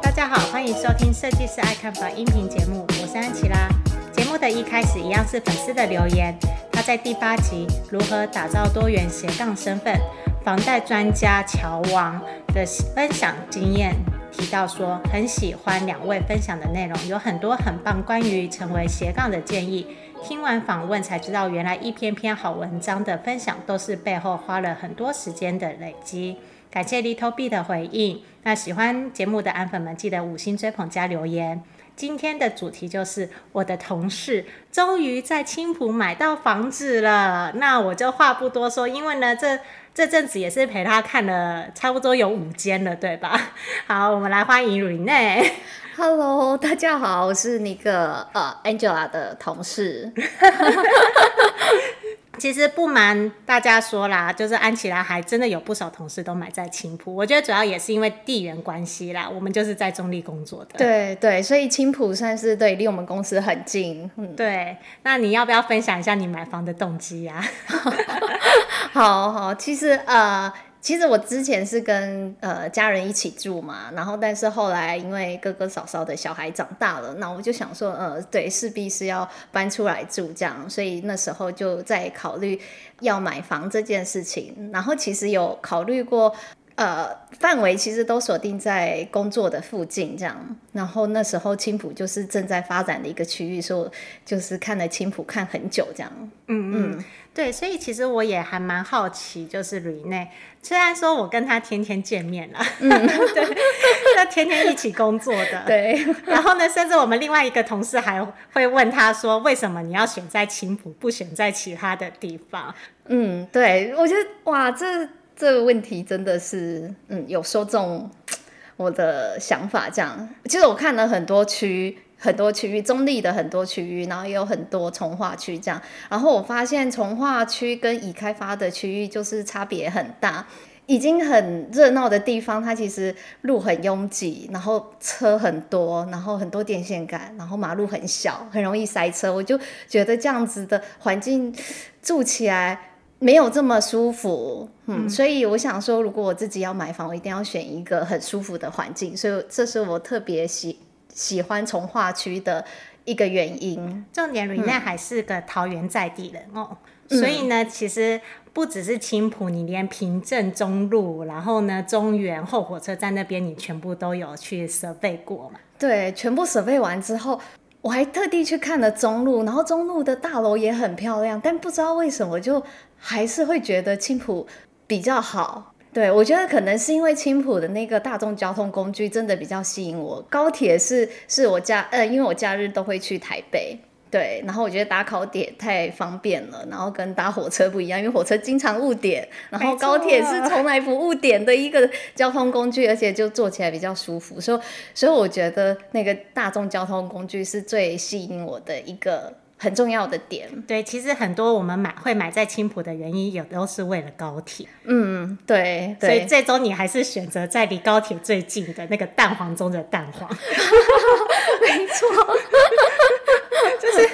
大家好，欢迎收听设计师爱看房音频节目，我是安琪拉。节目的一开始一样是粉丝的留言，他在第八集如何打造多元斜杠身份，房贷专家乔王的分享经验。提到说很喜欢两位分享的内容，有很多很棒关于成为斜杠的建议。听完访问才知道，原来一篇篇好文章的分享都是背后花了很多时间的累积。感谢 Little B 的回应。那喜欢节目的安粉们，记得五星追捧加留言。今天的主题就是我的同事终于在青浦买到房子了。那我就话不多说，因为呢这。这阵子也是陪他看了差不多有五间了，对吧？好，我们来欢迎 Renee。Hello，大家好，我是那个呃 Angela 的同事。其实不瞒大家说啦，就是安琪拉还真的有不少同事都买在青浦。我觉得主要也是因为地缘关系啦，我们就是在中立工作的。对对，所以青浦算是对离我们公司很近。嗯，对。那你要不要分享一下你买房的动机呀？好好，其实呃。其实我之前是跟呃家人一起住嘛，然后但是后来因为哥哥嫂嫂的小孩长大了，那我就想说，呃，对，势必是要搬出来住这样，所以那时候就在考虑要买房这件事情。然后其实有考虑过，呃，范围其实都锁定在工作的附近这样。然后那时候青浦就是正在发展的一个区域，所以就是看了青浦看很久这样。嗯嗯。对，所以其实我也还蛮好奇，就是 Renee，虽然说我跟他天天见面了，嗯，对，他天天一起工作的，对。然后呢，甚至我们另外一个同事还会问他说，为什么你要选在青浦，不选在其他的地方？嗯，对，我觉得哇，这这个问题真的是，嗯，有说中我的想法。这样，其实我看了很多区。很多区域，中立的很多区域，然后也有很多从化区这样。然后我发现从化区跟已开发的区域就是差别很大。已经很热闹的地方，它其实路很拥挤，然后车很多，然后很多电线杆，然后马路很小，很容易塞车。我就觉得这样子的环境住起来没有这么舒服。嗯，所以我想说，如果我自己要买房，我一定要选一个很舒服的环境。所以这是我特别喜。喜欢从化区的一个原因，重点 Renee 还是个桃园在地人哦，嗯、所以呢，其实不只是青浦，你连平镇中路，然后呢中原后火车站那边，你全部都有去 survey 过嘛？对，全部 survey 完之后，我还特地去看了中路，然后中路的大楼也很漂亮，但不知道为什么就还是会觉得青浦比较好。对，我觉得可能是因为青浦的那个大众交通工具真的比较吸引我。高铁是是我假呃，因为我假日都会去台北，对，然后我觉得搭高铁太方便了，然后跟搭火车不一样，因为火车经常误点，然后高铁是从来不误点的一个交通工具，而且就坐起来比较舒服，所以所以我觉得那个大众交通工具是最吸引我的一个。很重要的点，对，其实很多我们买会买在青浦的原因，也都是为了高铁。嗯，对，对，所以最终你还是选择在离高铁最近的那个蛋黄中的蛋黄。没错，就是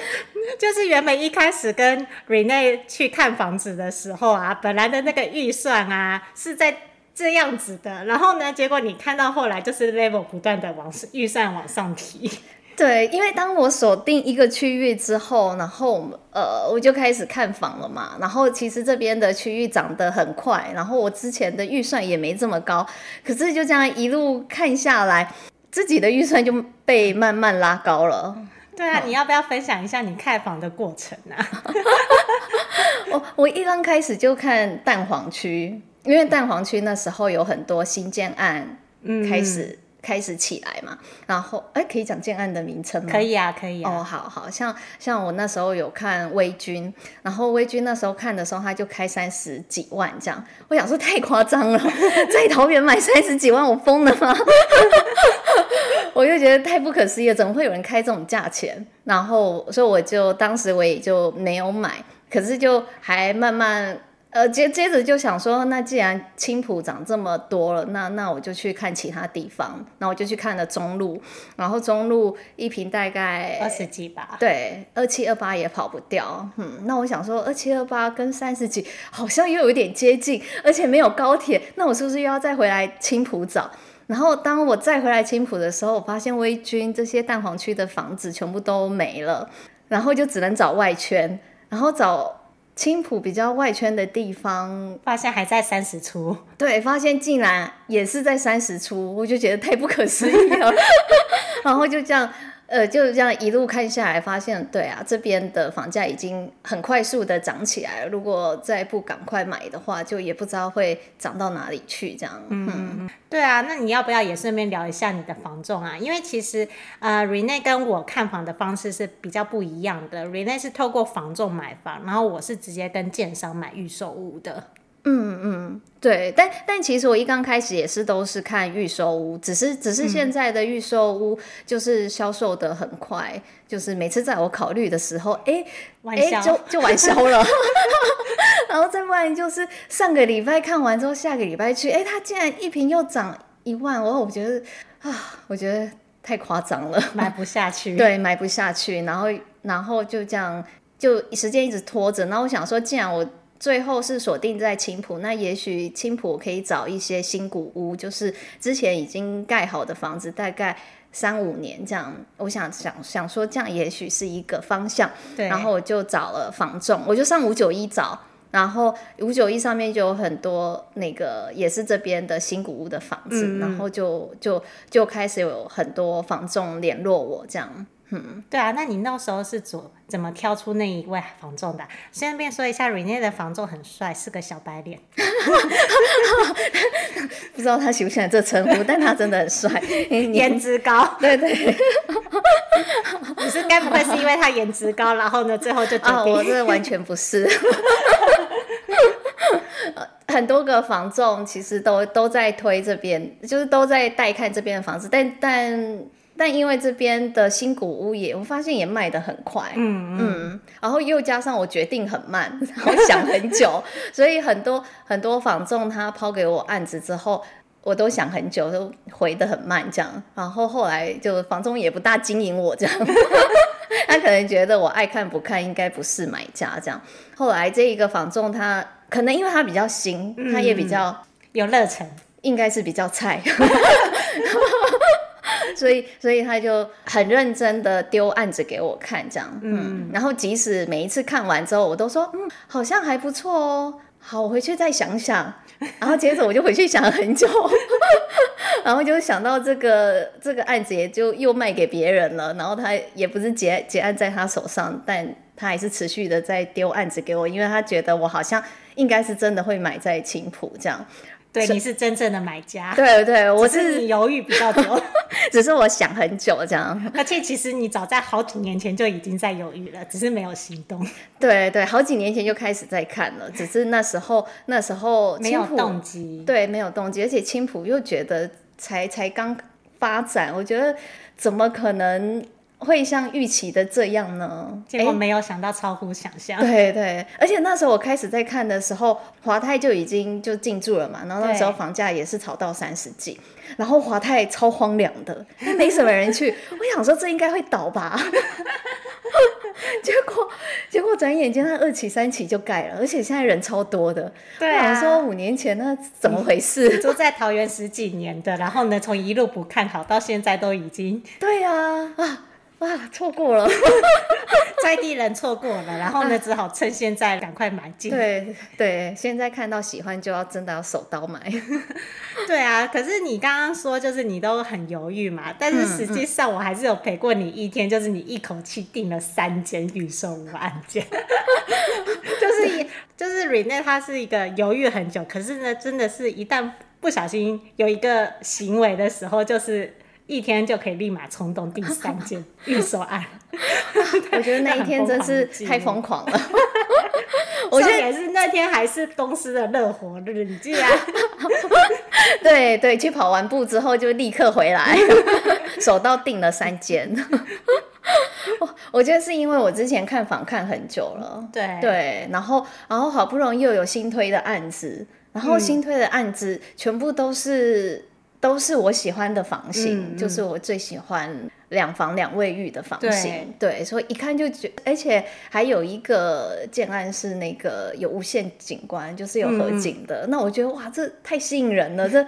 就是原本一开始跟 Rene 去看房子的时候啊，本来的那个预算啊是在这样子的，然后呢，结果你看到后来就是 level 不断的往预算往上提。对，因为当我锁定一个区域之后，然后呃，我就开始看房了嘛。然后其实这边的区域涨得很快，然后我之前的预算也没这么高，可是就这样一路看下来，自己的预算就被慢慢拉高了。对啊，你要不要分享一下你看房的过程啊？我我一刚开始就看蛋黄区，因为蛋黄区那时候有很多新建案开始。嗯开始起来嘛，然后哎，可以讲建案的名称吗？可以啊，可以啊。哦，好，好像像我那时候有看微君，然后微君那时候看的时候，他就开三十几万这样。我想说太夸张了，在桃园买三十几万，我疯了吗？我就觉得太不可思议了，怎么会有人开这种价钱？然后所以我就当时我也就没有买，可是就还慢慢。呃，接接着就想说，那既然青浦涨这么多了，那那我就去看其他地方。那我就去看了中路，然后中路一瓶大概二十几吧。对，二七二八也跑不掉。嗯，那我想说，二七二八跟三十几好像又有点接近，而且没有高铁，那我是不是又要再回来青浦找？然后当我再回来青浦的时候，我发现微军这些蛋黄区的房子全部都没了，然后就只能找外圈，然后找。青浦比较外圈的地方，发现还在三十出，对，发现竟然也是在三十出，我就觉得太不可思议了，然后就这样。呃，就是这样一路看下来，发现对啊，这边的房价已经很快速的涨起来了。如果再不赶快买的话，就也不知道会涨到哪里去。这样，嗯，嗯，对啊，那你要不要也顺便聊一下你的房仲啊？因为其实呃，Rene 跟我看房的方式是比较不一样的。Rene 是透过房仲买房，然后我是直接跟建商买预售屋的。嗯嗯，对，但但其实我一刚开始也是都是看预售屋，只是只是现在的预售屋就是销售的很快，嗯、就是每次在我考虑的时候，哎哎就就完销了，然后再不然就是上个礼拜看完之后，下个礼拜去，哎，它竟然一瓶又涨一万，我我觉得啊，我觉得太夸张了，买不下去，对，买不下去，然后然后就这样就时间一直拖着，然后我想说，既然我。最后是锁定在青浦，那也许青浦可以找一些新古屋，就是之前已经盖好的房子，大概三五年这样。我想想想说，这样也许是一个方向。对。然后我就找了房仲，我就上五九一找，然后五九一上面就有很多那个也是这边的新古屋的房子，嗯、然后就就就开始有很多房仲联络我这样。嗯，对啊，那你那时候是怎怎么挑出那一位房仲的？顺便说一下，Rene 的房仲很帅，是个小白脸。不知道他喜不喜欢这称呼，但他真的很帅，颜值高。对对。你是该不会是因为他颜值高，然后呢，最后就决定？啊，我这完全不是。很多个房仲其实都都在推这边，就是都在带看这边的房子，但但。但因为这边的新古屋也，我发现也卖的很快，嗯嗯，然后又加上我决定很慢，然后想很久，所以很多很多房仲他抛给我案子之后，我都想很久，都回的很慢这样，然后后来就房仲也不大经营我这样，他可能觉得我爱看不看，应该不是买家这样。后来这一个房仲他可能因为他比较新，他也比较、嗯、有热忱，应该是比较菜。所以，所以他就很认真的丢案子给我看，这样，嗯，然后即使每一次看完之后，我都说，嗯，好像还不错哦，好，我回去再想想，然后接着我就回去想了很久，然后就想到这个这个案子也就又卖给别人了，然后他也不是结结案在他手上，但他还是持续的在丢案子给我，因为他觉得我好像应该是真的会买在青浦这样。对，你是真正的买家。对对，我是，犹豫比较多，只是我想很久这样。而且其实你早在好几年前就已经在犹豫了，只是没有行动。对对，好几年前就开始在看了，只是那时候那时候没有动机。对，没有动机，而且青浦又觉得才才刚发展，我觉得怎么可能？会像预期的这样呢？结果没有想到超乎想象。对对，而且那时候我开始在看的时候，华泰就已经就进驻了嘛，然后那时候房价也是炒到三十几，然后华泰超荒凉的，没什么人去。我想说这应该会倒吧，结果结果转眼间它二期三期就盖了，而且现在人超多的。对啊，我想说五年前那怎么回事？住在桃园十几年的，然后呢，从一路不看好到现在都已经。对啊啊。哇，错过了，在地人错过了，然后呢，只好趁现在赶快买进。对对，现在看到喜欢就要真的要手刀买。对啊，可是你刚刚说就是你都很犹豫嘛，但是实际上我还是有陪过你一天，就是你一口气订了三间预售屋案件，就是就是 Rene 他是一个犹豫很久，可是呢，真的是一旦不小心有一个行为的时候，就是。一天就可以立马冲动第三件 预售案，我觉得那一天真是太疯狂了。我觉得也是那天还是公司的热火日，你竟然对对，去跑完步之后就立刻回来，手到订了三间。我我觉得是因为我之前看房看很久了，对。对，然后然后好不容易又有新推的案子，然后新推的案子全部都是、嗯、都是我喜欢的房型，嗯、就是我最喜欢两房两卫浴的房型，对，对，所以一看就觉，而且还有一个建案是那个有无限景观，就是有河景的，嗯、那我觉得哇，这太吸引人了，这。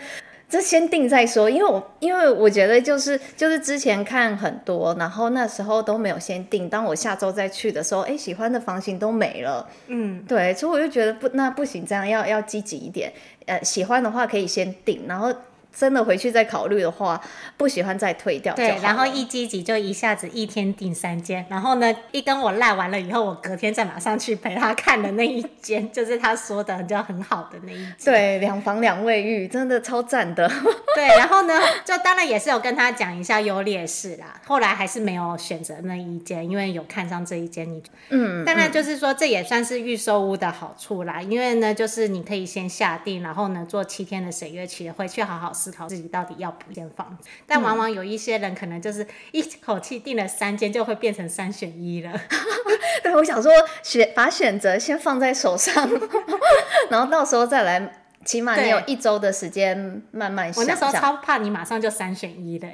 这先定再说，因为我因为我觉得就是就是之前看很多，然后那时候都没有先定。当我下周再去的时候，哎，喜欢的房型都没了。嗯，对，所以我就觉得不，那不行，这样要要积极一点。呃，喜欢的话可以先定，然后。真的回去再考虑的话，不喜欢再退掉。对，然后一积极就一下子一天订三间，然后呢，一跟我赖完了以后，我隔天再马上去陪他看的那一间，就是他说的就很好的那一间。对，两房两卫浴，真的超赞的。对，然后呢，就当然也是有跟他讲一下优劣势啦。后来还是没有选择那一间，因为有看上这一间。你嗯，当然就是说这也算是预售屋的好处啦，因为呢，就是你可以先下定，然后呢做七天的审阅期，回去好好。思考自己到底要不间房子，但往往有一些人可能就是一口气订了三间，就会变成三选一了。对，我想说选把选择先放在手上，然后到时候再来，起码你有一周的时间慢慢想。我那时候超怕你马上就三选一的，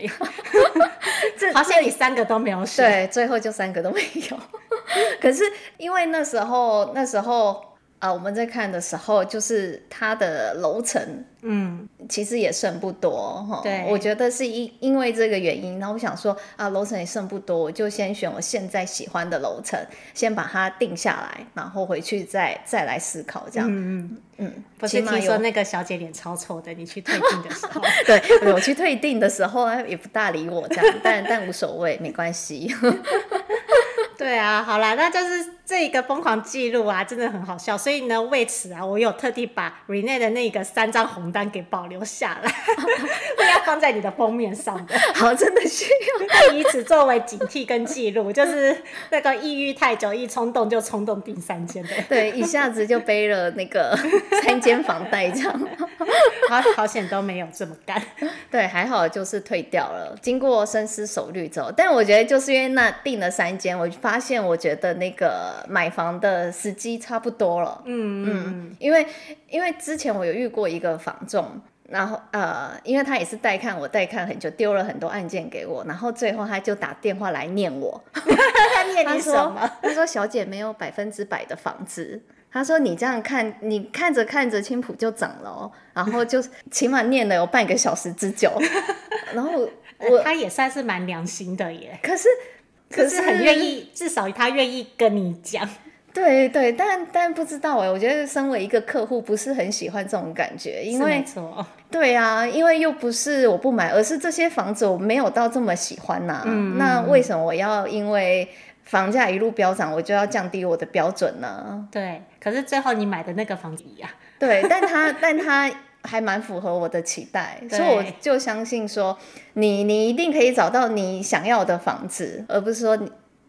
好像你三个都没有选，对，最后就三个都没有。可是因为那时候那时候。啊，我们在看的时候，就是它的楼层，嗯，其实也剩不多哈。对，我觉得是因因为这个原因，然后我想说啊，楼层也剩不多，我就先选我现在喜欢的楼层，先把它定下来，然后回去再再来思考这样。嗯嗯嗯。不是听说那个小姐脸超丑的，你去退订的时候，对，我去退订的时候也不大理我这样，但但无所谓，没关系。对啊，好啦，那就是这一个疯狂记录啊，真的很好笑。所以呢，为此啊，我有特地把 Renee 的那个三张红单给保留下来，会要放在你的封面上的。好，真的需要以此作为警惕跟记录，就是那个抑郁太久，一冲动就冲动订三间的。对，一下子就背了那个三间房贷这样。好好险都没有这么干。对，还好就是退掉了，经过深思熟虑之后，但我觉得就是因为那订了三间，我发现我觉得那个买房的时机差不多了。嗯嗯，因为因为之前我有遇过一个房仲，然后呃，因为他也是带看我带看很久，丢了很多案件给我，然后最后他就打电话来念我，他念你什么？他说，他说小姐没有百分之百的房子。他说：“你这样看，你看着看着青浦就涨了哦，然后就起码念了有半个小时之久，然后我 他也算是蛮良心的耶。可是可是很愿意，至少他愿意跟你讲。对对，但但不知道哎，我觉得身为一个客户，不是很喜欢这种感觉，因为没错，对啊，因为又不是我不买，而是这些房子我没有到这么喜欢呐。嗯，那为什么我要因为？”房价一路飙涨，我就要降低我的标准呢？对，可是最后你买的那个房子一样，对，但他 但他还蛮符合我的期待，所以我就相信说，你你一定可以找到你想要的房子，而不是说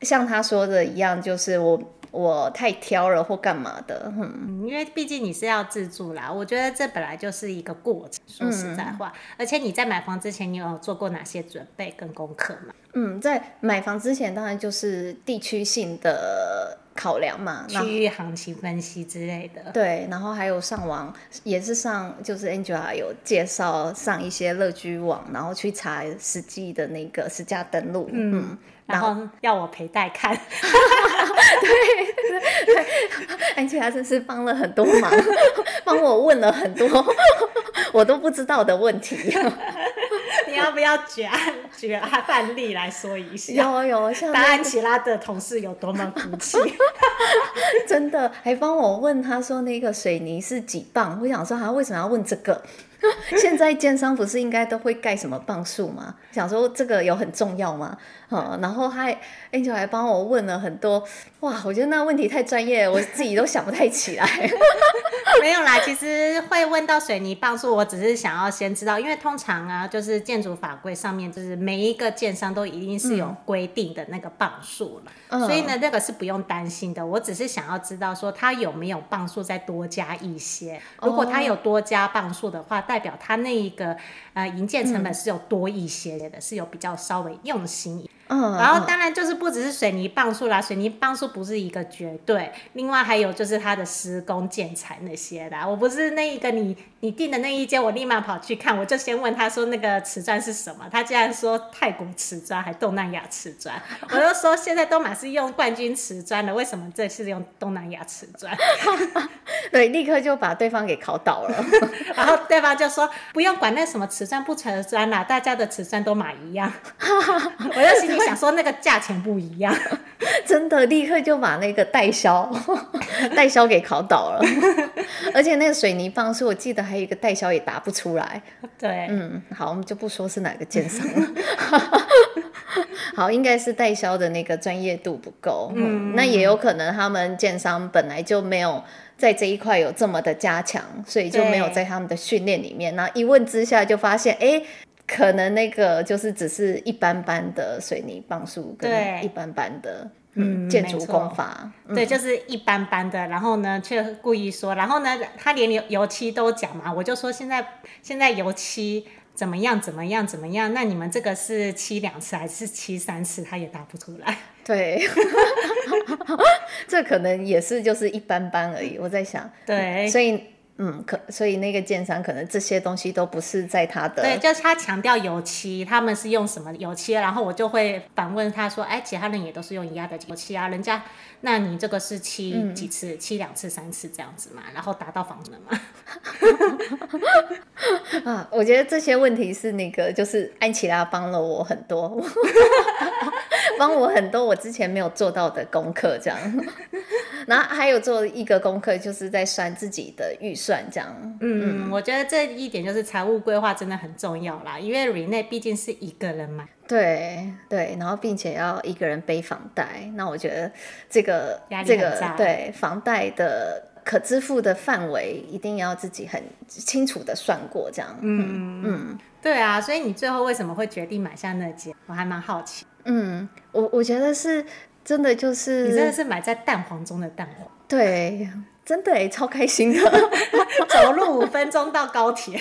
像他说的一样，就是我。我太挑了或干嘛的，嗯，因为毕竟你是要自住啦，我觉得这本来就是一个过程。说实在话，嗯、而且你在买房之前，你有做过哪些准备跟功课吗？嗯，在买房之前，当然就是地区性的考量嘛，区域行情分析之类的。对，然后还有上网，也是上，就是 Angela 有介绍上一些乐居网，然后去查实际的那个实价登录，嗯。嗯然后要我陪带看，对对 对，而且他真是帮了很多忙，帮我问了很多我都不知道的问题。你要不要举案举案范例来说一下？有有，像达安琪拉的同事有多么福气，真的还帮我问他说那个水泥是几磅？我想说他为什么要问这个？现在建商不是应该都会盖什么磅数吗？想说这个有很重要吗？嗯，然后还 Angel 还帮我问了很多，哇，我觉得那个问题太专业了，我自己都想不太起来。没有啦，其实会问到水泥磅数，我只是想要先知道，因为通常啊，就是建筑法规上面，就是每一个建商都一定是有规定的那个磅数了，嗯、所以呢，这个是不用担心的。我只是想要知道说，他有没有磅数再多加一些。如果他有多加磅数的话，代代表他那一个呃营建成本是有多一些的，嗯、是有比较稍微用心。嗯，然后当然就是不只是水泥磅数啦，水泥磅数不是一个绝对，另外还有就是它的施工建材那些的。我不是那一个你你订的那一间，我立马跑去看，我就先问他说那个瓷砖是什么，他竟然说泰国瓷砖还东南亚瓷砖，我就说现在都满是用冠军瓷砖了，为什么这是用东南亚瓷砖？对，立刻就把对方给考倒了，然后对方就说不用管那什么瓷砖不瓷砖啦，大家的瓷砖都买一样，我就心里。想说那个价钱不一样，真的立刻就把那个代销代销给考倒了，而且那个水泥磅数，我记得还有一个代销也答不出来。对，嗯，好，我们就不说是哪个建商了。好，应该是代销的那个专业度不够，嗯，那也有可能他们建商本来就没有在这一块有这么的加强，所以就没有在他们的训练里面。然后一问之下就发现，哎。可能那个就是只是一般般的水泥棒数跟一般般的嗯建筑工法，对，就是一般般的。然后呢，却故意说，然后呢，他连油油漆都讲嘛，我就说现在现在油漆怎么样怎么样怎么样？那你们这个是漆两次还是漆三次？他也答不出来。对，这可能也是就是一般般而已。我在想，对，所以。嗯，可所以那个建商可能这些东西都不是在他的，对，就是他强调油漆，他们是用什么油漆，然后我就会反问他说，哎，其他人也都是用一样的油漆啊，人家，那你这个是漆几次？嗯、漆两次、三次这样子嘛，然后达到房子嘛？啊，我觉得这些问题是那个，就是安琪拉帮了我很多，帮我很多我之前没有做到的功课，这样。然后还有做一个功课，就是在算自己的预算，这样。嗯，我觉得这一点就是财务规划真的很重要啦，因为 Rene 毕竟是一个人嘛。对对，然后并且要一个人背房贷，那我觉得这个。这个对房贷的可支付的范围一定要自己很清楚的算过，这样。嗯嗯，对啊，所以你最后为什么会决定买下那间？我还蛮好奇。嗯，我我觉得是。真的就是你真的是买在蛋黄中的蛋黄，对，真的超开心的，走路五分钟到高铁。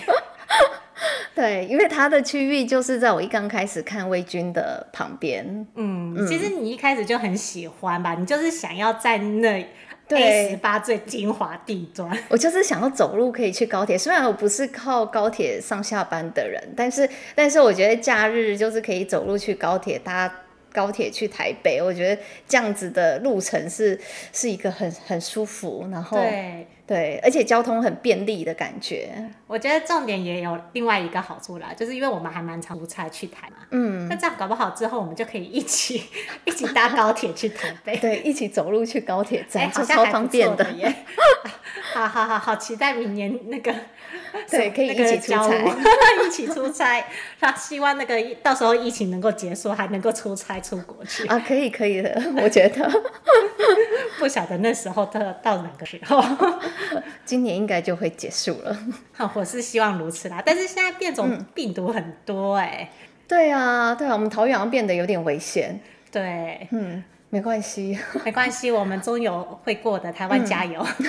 对，因为它的区域就是在我一刚开始看魏军的旁边。嗯，嗯，其实你一开始就很喜欢吧？你就是想要在那 A 十八最精华地段。我就是想要走路可以去高铁，虽然我不是靠高铁上下班的人，但是但是我觉得假日就是可以走路去高铁搭。高铁去台北，我觉得这样子的路程是是一个很很舒服，然后对对，而且交通很便利的感觉。我觉得重点也有另外一个好处啦，就是因为我们还蛮常出差去台嘛，嗯，那这样搞不好之后我们就可以一起一起搭高铁去台北，对，一起走路去高铁站，欸、超方便的耶。好好好好，期待明年那个。对，可以 一起出差，一起出差。他希望那个到时候疫情能够结束，还能够出差出国去啊，可以可以的，我觉得。不晓得那时候到到哪个时候，今年应该就会结束了。我是希望如此啦，但是现在变种病毒很多哎、欸嗯。对啊，对啊，我们桃园好像变得有点危险。对，嗯，没关系，没关系，我们终有会过的，台湾加油。嗯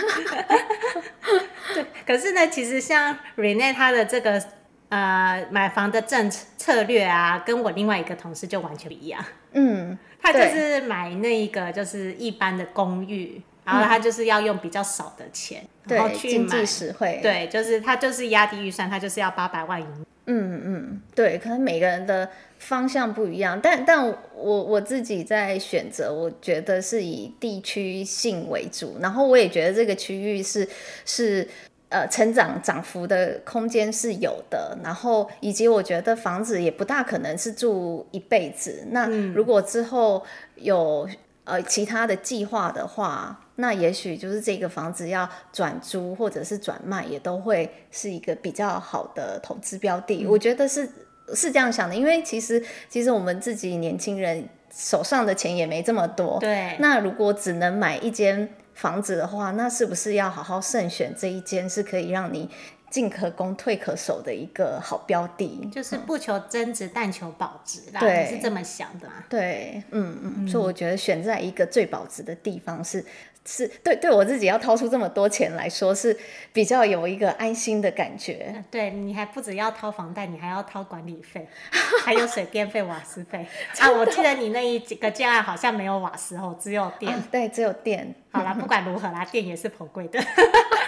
对，可是呢，其实像 Rene 他的这个呃买房的政策略啊，跟我另外一个同事就完全不一样。嗯，他就是买那一个就是一般的公寓，然后他就是要用比较少的钱，嗯、然后去买，经济实惠。对，就是他就是压低预算，他就是要八百万以内。嗯嗯，对，可能每个人的方向不一样，但但我我自己在选择，我觉得是以地区性为主，然后我也觉得这个区域是是呃成长涨幅的空间是有的，然后以及我觉得房子也不大可能是住一辈子，那如果之后有呃其他的计划的话。那也许就是这个房子要转租或者是转卖，也都会是一个比较好的投资标的。嗯、我觉得是是这样想的，因为其实其实我们自己年轻人手上的钱也没这么多。对。那如果只能买一间房子的话，那是不是要好好慎选这一间是可以让你进可攻退可守的一个好标的，就是不求增值，但求保值啦。是这么想的吗？对，嗯嗯，嗯，所以我觉得选在一个最保值的地方是。是对，对我自己要掏出这么多钱来说，是比较有一个安心的感觉。对，你还不止要掏房贷，你还要掏管理费，还有水电费、瓦斯费 啊！我记得你那一几个建案好像没有瓦斯哦，只有电。啊、对，只有电。好啦，不管如何啦，电也是颇贵的。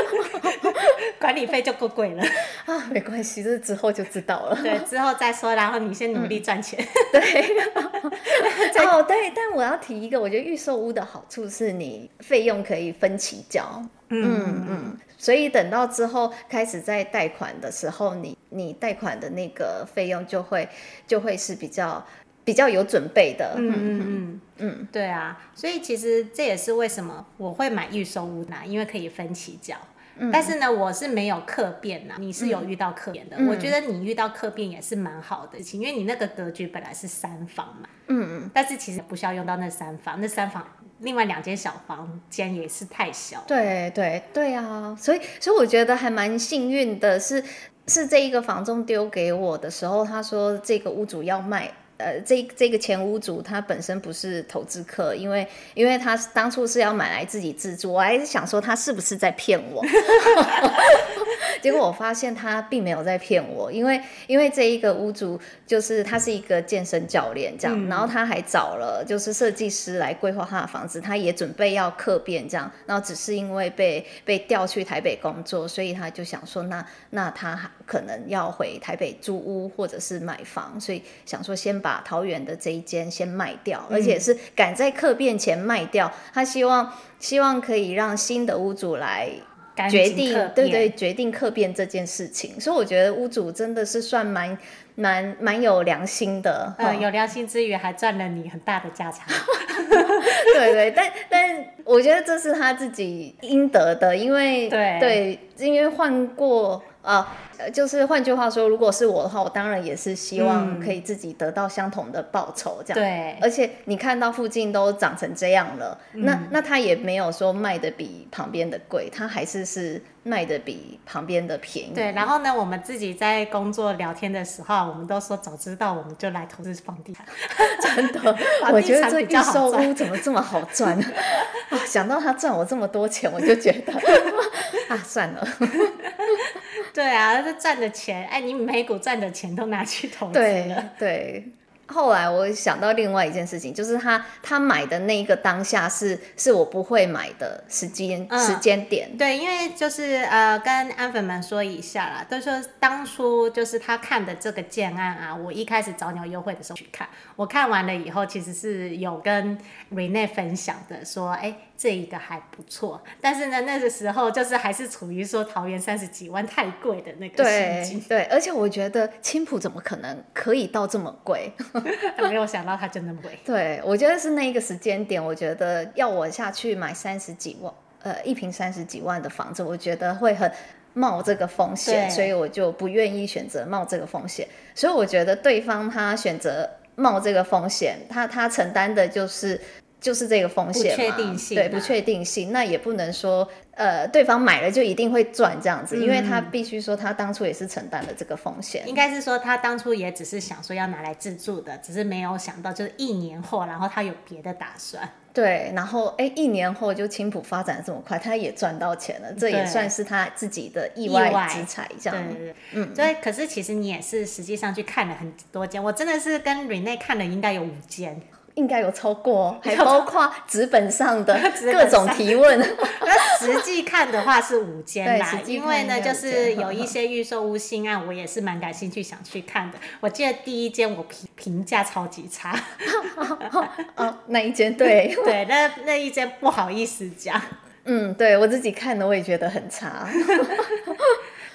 管理费就够贵了啊，没关系，这之后就知道了。对，之后再说，然后你先努力赚钱。嗯、对，哦对，但我要提一个，我觉得预售屋的好处是你费用可以分期交。嗯嗯，嗯，所以等到之后开始在贷款的时候，你你贷款的那个费用就会就会是比较比较有准备的。嗯嗯嗯嗯，对啊，所以其实这也是为什么我会买预售屋呢，因为可以分期缴。但是呢，我是没有客变呐，你是有遇到客变的。嗯、我觉得你遇到客变也是蛮好的事情，因为你那个格局本来是三房嘛。嗯嗯。但是其实不需要用到那三房，那三房另外两间小房间也是太小。对对对啊，所以所以我觉得还蛮幸运的是，是这一个房仲丢给我的时候，他说这个屋主要卖。呃，这这个前屋主他本身不是投资客，因为因为他当初是要买来自己自住，我还是想说他是不是在骗我。结果我发现他并没有在骗我，因为因为这一个屋主就是他是一个健身教练这样，嗯、然后他还找了就是设计师来规划他的房子，他也准备要客变这样，然后只是因为被被调去台北工作，所以他就想说那那他可能要回台北租屋或者是买房，所以想说先把桃园的这一间先卖掉，而且是赶在客变前卖掉，他希望希望可以让新的屋主来。决定对对，决定客变这件事情，所以我觉得屋主真的是算蛮蛮蛮有良心的，呃，有良心之余还赚了你很大的价差。对对，但但我觉得这是他自己应得的，因为对。对，因为换过啊。就是换句话说，如果是我的话，我当然也是希望可以自己得到相同的报酬，这样。对。而且你看到附近都长成这样了，嗯、那那他也没有说卖的比旁边的贵，他还是是卖的比旁边的便宜。对。然后呢，我们自己在工作聊天的时候，我们都说早知道我们就来投资房地产。真的，我觉得这预售屋怎么这么好赚呢？啊，想到他赚我这么多钱，我就觉得啊，算了。对啊，这赚的钱，哎，你每股赚的钱都拿去投资了。对。对。后来我想到另外一件事情，就是他他买的那一个当下是是我不会买的时间、嗯、时间点。对，因为就是呃，跟安粉们说一下啦，都说当初就是他看的这个建案啊，我一开始早鸟优惠的时候去看，我看完了以后，其实是有跟 Rene 分享的，说哎。这一个还不错，但是呢，那个时候就是还是处于说桃园三十几万太贵的那个心境。对，而且我觉得青浦怎么可能可以到这么贵？没有想到它真的贵。对，我觉得是那一个时间点，我觉得要我下去买三十几万，呃，一平三十几万的房子，我觉得会很冒这个风险，所以我就不愿意选择冒这个风险。所以我觉得对方他选择冒这个风险，他他承担的就是。就是这个风险嘛，不确定性啊、对，不确定性，那也不能说，呃，对方买了就一定会赚这样子，嗯、因为他必须说他当初也是承担了这个风险。应该是说他当初也只是想说要拿来自住的，只是没有想到就是一年后，然后他有别的打算。对，然后哎，一年后就青浦发展这么快，他也赚到钱了，这也算是他自己的意外之财，这样。对，对，对，嗯，所以可是其实你也是实际上去看了很多间，我真的是跟 Rene 看了应该有五间。应该有超过，还包括纸本上的 各种提问。那实际看的话是五间啦，因为呢，就是有一些预售屋新案，我也是蛮感兴趣想去看的。我记得第一间我评评价超级差，哦，那一间对对，那那一间不好意思讲。嗯，对我自己看的我也觉得很差，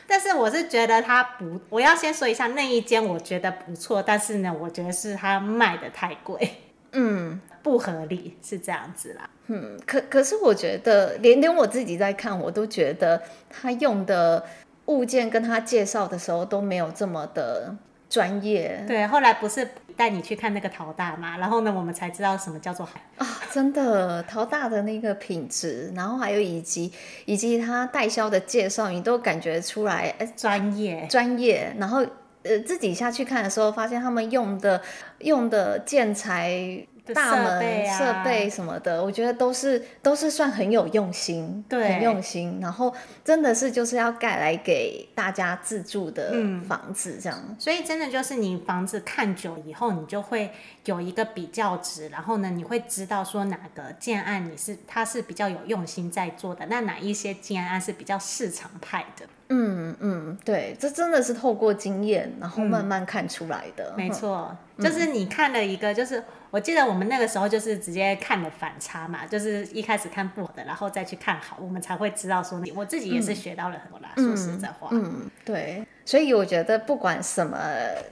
但是我是觉得它不，我要先说一下那一间我觉得不错，但是呢，我觉得是它卖的太贵。嗯，不合理是这样子啦。嗯，可可是我觉得，连连我自己在看，我都觉得他用的物件跟他介绍的时候都没有这么的专业。对，后来不是带你去看那个陶大嘛，然后呢，我们才知道什么叫做好啊，真的陶大的那个品质，然后还有以及以及他代销的介绍，你都感觉出来哎，专业专业，然后呃自己下去看的时候，发现他们用的用的建材。大门设备什么的，我觉得都是都是算很有用心，对，很用心。然后真的是就是要盖来给大家自住的房子这样，嗯，所以真的就是你房子看久以后，你就会有一个比较值，然后呢，你会知道说哪个建案你是它是比较有用心在做的，那哪一些建案是比较市场派的。嗯嗯，对，这真的是透过经验，然后慢慢看出来的。嗯、没错，就是你看了一个，就是我记得我们那个时候就是直接看了反差嘛，就是一开始看不好的，然后再去看好，我们才会知道说你，我自己也是学到了很多啦。嗯、说实在话，嗯，对。所以我觉得不管什么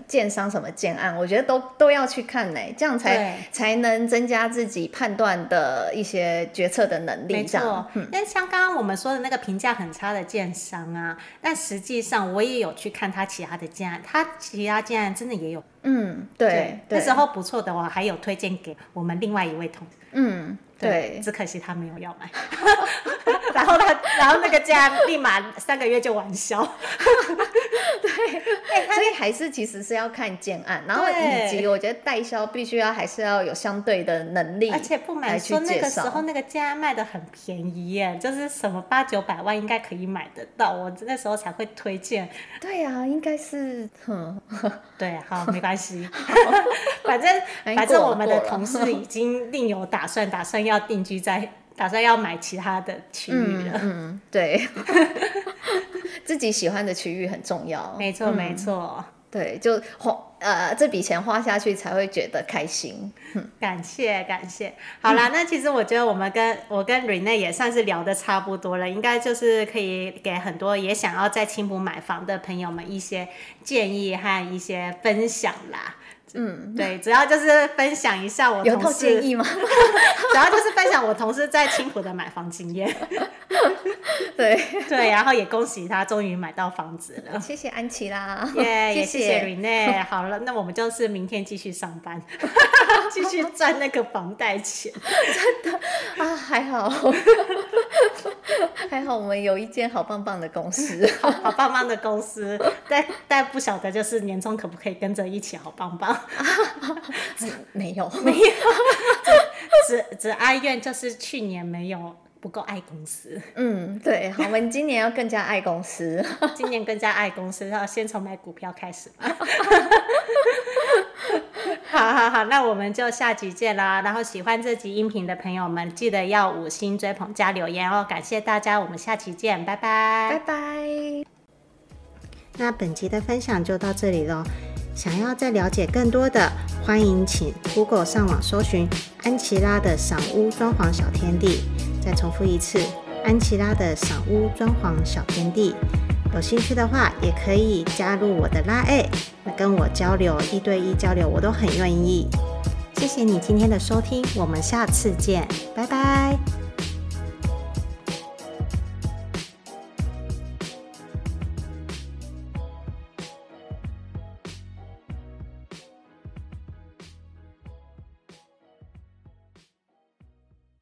建商什么建案，我觉得都都要去看呢，这样才才能增加自己判断的一些决策的能力。没错，但像刚刚我们说的那个评价很差的建商啊，但实际上我也有去看他其他的建案，他其他建案真的也有，嗯，对，那时候不错的，我还有推荐给我们另外一位同事，嗯。对，只可惜他没有要买，然后他，然后那个价立马三个月就完销。对，所以还是其实是要看建案，然后以及我觉得代销必须要还是要有相对的能力，而且不瞒说那个时候那个家卖的很便宜耶，就是什么八九百万应该可以买得到，我那时候才会推荐。对呀、啊，应该是，哼，对，好，没关系，反正反正我们的同事已经另有打算，打算。要定居在，打算要买其他的区域了。嗯，嗯对，自己喜欢的区域很重要。没错，没错。对，就花呃这笔钱花下去才会觉得开心。感谢感谢。好啦，嗯、那其实我觉得我们跟我跟 Renee 也算是聊得差不多了，应该就是可以给很多也想要在青浦买房的朋友们一些建议和一些分享啦。嗯，对，主要就是分享一下我同事，有套建议吗？主要就是分享我同事在青浦的买房经验。对对，然后也恭喜他终于买到房子了。谢谢安琪拉，耶，也谢谢 Renee。好了，那我们就是明天继续上班，继续赚那个房贷钱。真的啊，还好，还好我们有一间好棒棒的公司，好棒棒的公司。但但不晓得就是年终可不可以跟着一起好棒棒。没有，没有，只只哀怨就是去年没有不够爱公司。嗯，对，好，我们今年要更加爱公司，今年更加爱公司，要先从买股票开始嘛。好好好，那我们就下集见啦。然后喜欢这集音频的朋友们，记得要五星追捧加留言哦。感谢大家，我们下期见，拜拜，拜拜。那本集的分享就到这里喽。想要再了解更多的，欢迎请 Google 上网搜寻安琪拉的赏屋装潢小天地。再重复一次，安琪拉的赏屋装潢小天地。有兴趣的话，也可以加入我的拉 A，跟我交流，一对一交流，我都很愿意。谢谢你今天的收听，我们下次见，拜拜。